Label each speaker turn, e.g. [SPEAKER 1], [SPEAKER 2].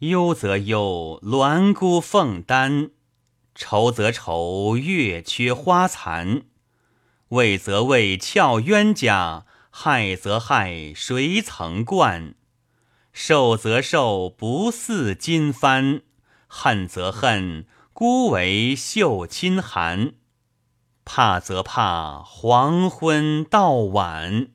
[SPEAKER 1] 忧则忧，鸾孤凤单；愁则愁，月缺花残；畏则畏，俏冤家；害则害，谁曾惯？受则受，不似金帆；恨则恨，孤为绣亲寒；怕则怕，黄昏到晚。